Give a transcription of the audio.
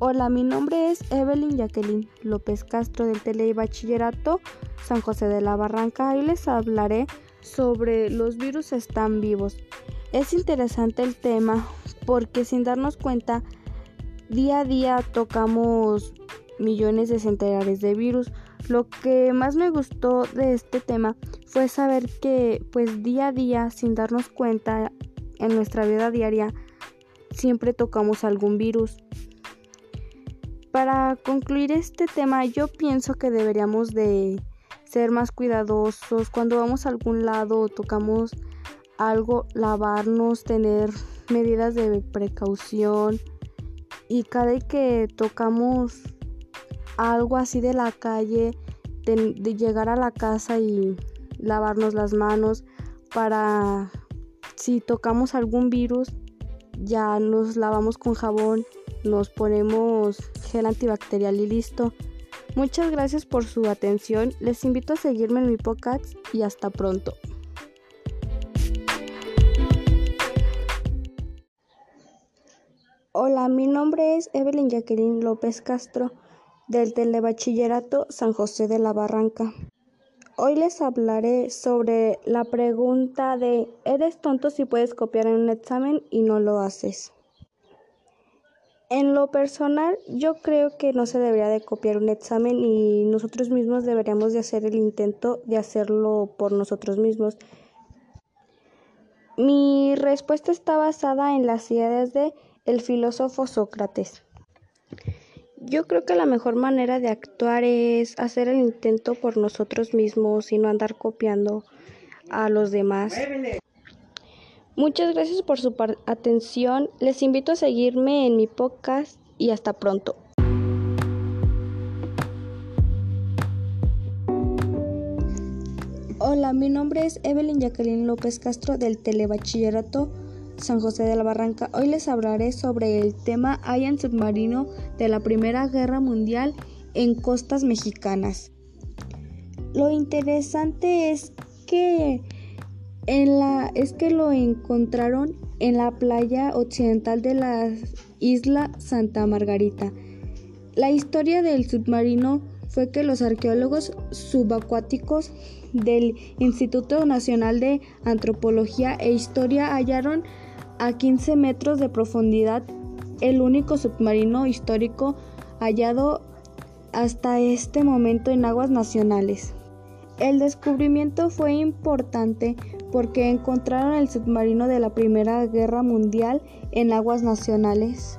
Hola, mi nombre es Evelyn Jacqueline López Castro del Tele y Bachillerato San José de la Barranca y les hablaré sobre los virus están vivos. Es interesante el tema porque sin darnos cuenta, día a día tocamos millones de centenares de virus. Lo que más me gustó de este tema fue saber que pues día a día sin darnos cuenta en nuestra vida diaria siempre tocamos algún virus. Para concluir este tema, yo pienso que deberíamos de ser más cuidadosos cuando vamos a algún lado o tocamos algo, lavarnos, tener medidas de precaución. Y cada vez que tocamos algo así de la calle, de, de llegar a la casa y lavarnos las manos para si tocamos algún virus ya nos lavamos con jabón, nos ponemos gel antibacterial y listo. Muchas gracias por su atención. Les invito a seguirme en mi podcast y hasta pronto. Hola, mi nombre es Evelyn Jacqueline López Castro del Telebachillerato San José de la Barranca. Hoy les hablaré sobre la pregunta de ¿eres tonto si puedes copiar en un examen y no lo haces? En lo personal, yo creo que no se debería de copiar un examen y nosotros mismos deberíamos de hacer el intento de hacerlo por nosotros mismos. Mi respuesta está basada en las ideas de el filósofo Sócrates. Yo creo que la mejor manera de actuar es hacer el intento por nosotros mismos y no andar copiando a los demás. Muchas gracias por su atención. Les invito a seguirme en mi podcast y hasta pronto. Hola, mi nombre es Evelyn Jacqueline López Castro del Telebachillerato San José de la Barranca. Hoy les hablaré sobre el tema Hayan submarino de la Primera Guerra Mundial en costas mexicanas. Lo interesante es que en la es que lo encontraron en la playa occidental de la isla Santa Margarita. La historia del submarino fue que los arqueólogos subacuáticos del Instituto Nacional de Antropología e Historia hallaron a 15 metros de profundidad el único submarino histórico hallado hasta este momento en aguas nacionales. El descubrimiento fue importante porque encontraron el submarino de la Primera Guerra Mundial en aguas nacionales.